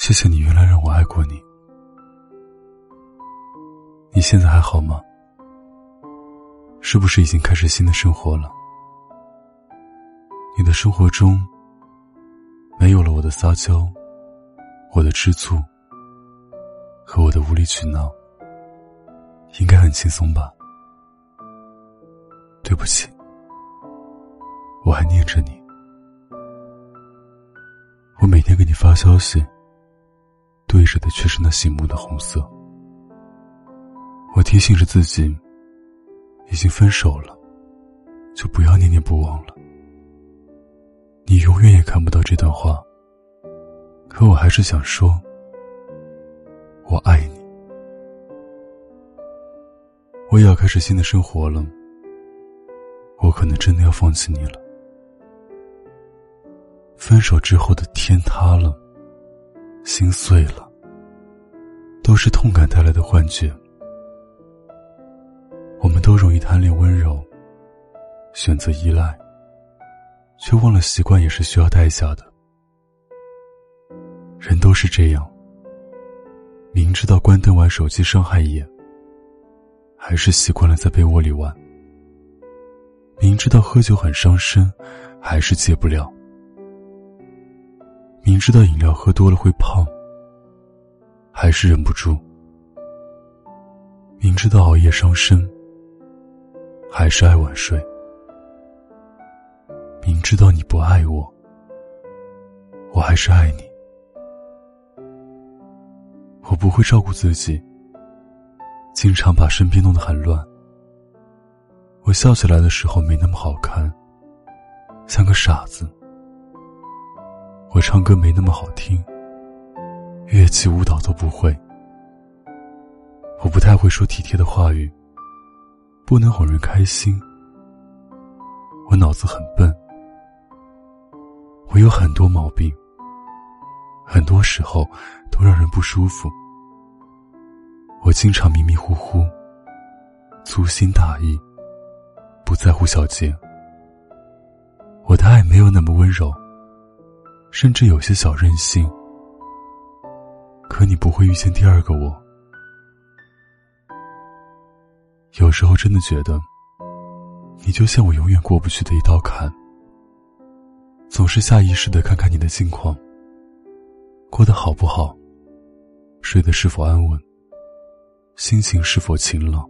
谢谢你原来让我爱过你。你现在还好吗？是不是已经开始新的生活了？你的生活中没有了我的撒娇，我的吃醋，和我的无理取闹，应该很轻松吧？对不起，我还念着你，我每天给你发消息，对着的却是那醒目的红色。我提醒着自己，已经分手了，就不要念念不忘了。你永远也看不到这段话，可我还是想说，我爱你。我也要开始新的生活了，我可能真的要放弃你了。分手之后的天塌了，心碎了，都是痛感带来的幻觉。我们都容易贪恋温柔，选择依赖，却忘了习惯也是需要代价的。人都是这样，明知道关灯玩手机伤害眼，还是习惯了在被窝里玩；明知道喝酒很伤身，还是戒不了；明知道饮料喝多了会胖，还是忍不住；明知道熬夜伤身。还是爱晚睡，明知道你不爱我，我还是爱你。我不会照顾自己，经常把身边弄得很乱。我笑起来的时候没那么好看，像个傻子。我唱歌没那么好听，乐器舞蹈都不会。我不太会说体贴的话语。不能哄人开心。我脑子很笨，我有很多毛病，很多时候都让人不舒服。我经常迷迷糊糊，粗心大意，不在乎小节。我的爱没有那么温柔，甚至有些小任性。可你不会遇见第二个我。有时候真的觉得，你就像我永远过不去的一道坎。总是下意识的看看你的近况，过得好不好，睡得是否安稳，心情是否晴朗，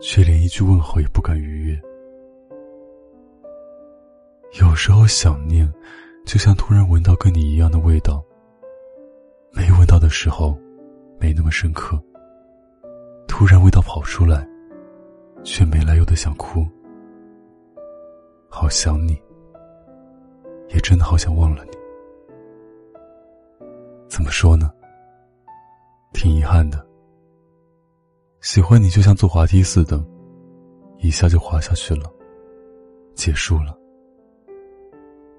却连一句问候也不敢逾越。有时候想念，就像突然闻到跟你一样的味道，没闻到的时候，没那么深刻。突然味道跑出来，却没来由的想哭，好想你，也真的好想忘了你。怎么说呢？挺遗憾的。喜欢你就像坐滑梯似的，一下就滑下去了，结束了。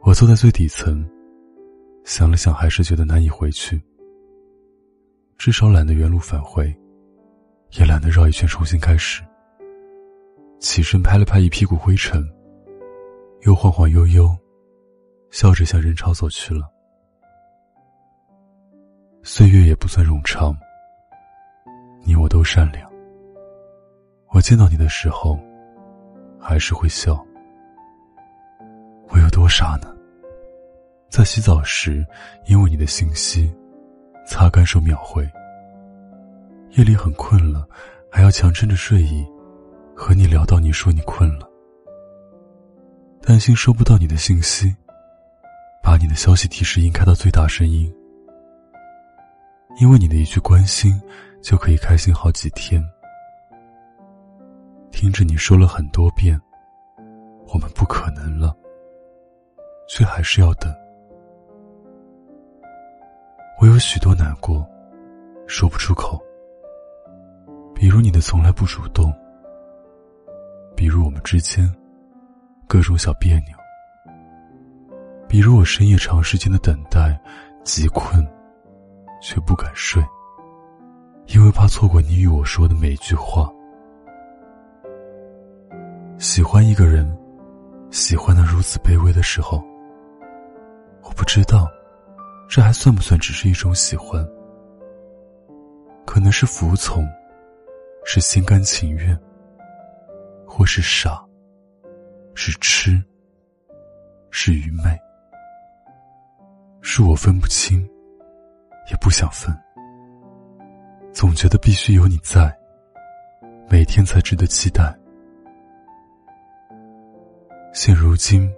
我坐在最底层，想了想，还是觉得难以回去。至少懒得原路返回。也懒得绕一圈重新开始。起身拍了拍一屁股灰尘，又晃晃悠悠，笑着向人潮走去了。岁月也不算冗长，你我都善良。我见到你的时候，还是会笑。我有多傻呢？在洗澡时，因为你的信息，擦干手秒回。夜里很困了，还要强撑着睡意，和你聊到你说你困了，担心收不到你的信息，把你的消息提示音开到最大声音，因为你的一句关心，就可以开心好几天。听着你说了很多遍，我们不可能了，却还是要等。我有许多难过，说不出口。比如你的从来不主动，比如我们之间各种小别扭，比如我深夜长时间的等待，极困却不敢睡，因为怕错过你与我说的每一句话。喜欢一个人，喜欢的如此卑微的时候，我不知道这还算不算只是一种喜欢？可能是服从，是心甘情愿，或是傻，是痴，是愚昧，是我分不清，也不想分。总觉得必须有你在，每天才值得期待。现如今，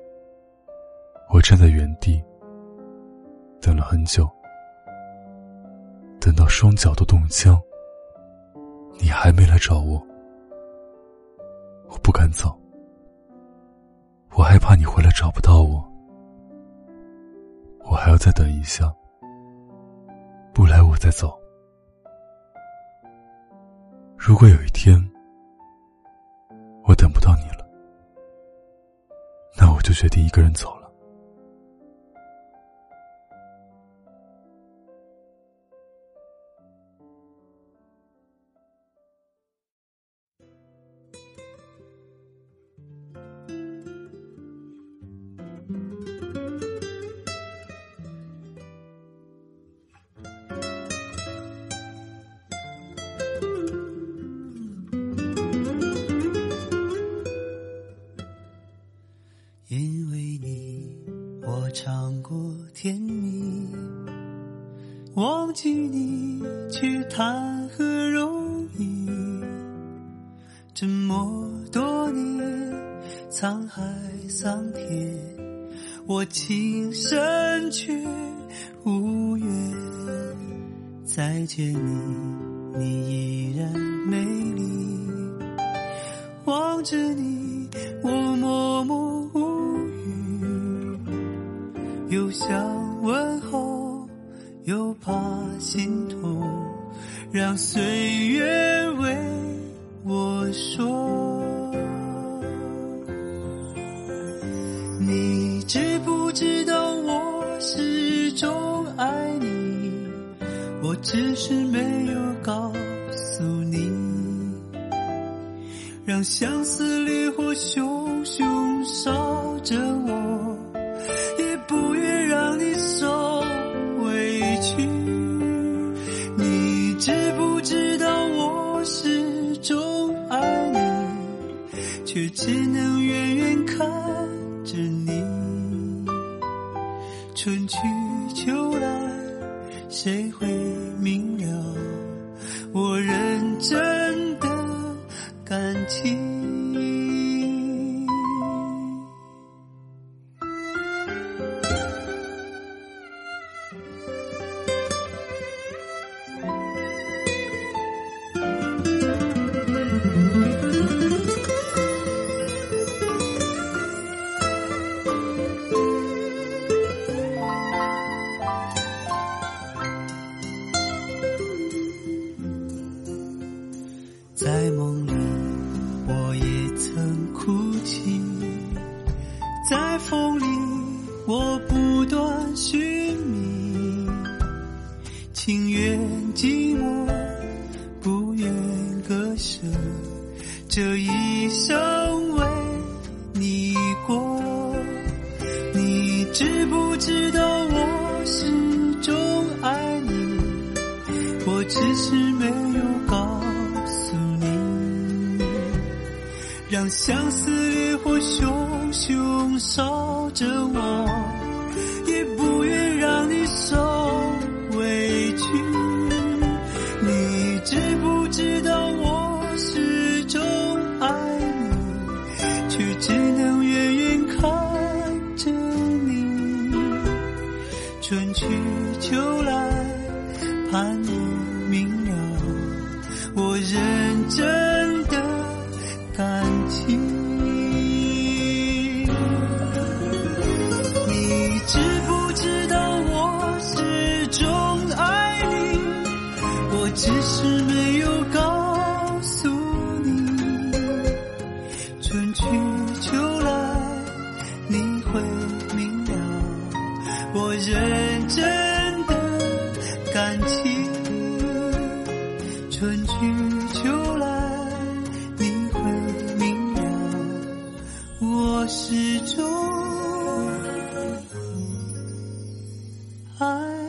我站在原地，等了很久，等到双脚都冻僵，你还没来找我，我不敢走，我害怕你回来找不到我，我还要再等一下，不来我再走。如果有一天我等不到你了，那我就决定一个人走因为你，我。尝过甜蜜，忘记你却谈何容易？这么多年，沧海桑田，我情深却无缘再见你，你依然美丽。望着你，让岁月为我说。你知不知道我始终爱你？我只是没有告诉你，让相思烈火熊春去秋来，谁会明了我认真的感情？曾哭泣；在风里，我不断寻觅。情愿寂寞，不愿割舍，这一生为你过。你知不知道我始终爱你？我只是没相思烈火熊熊烧着我，爱。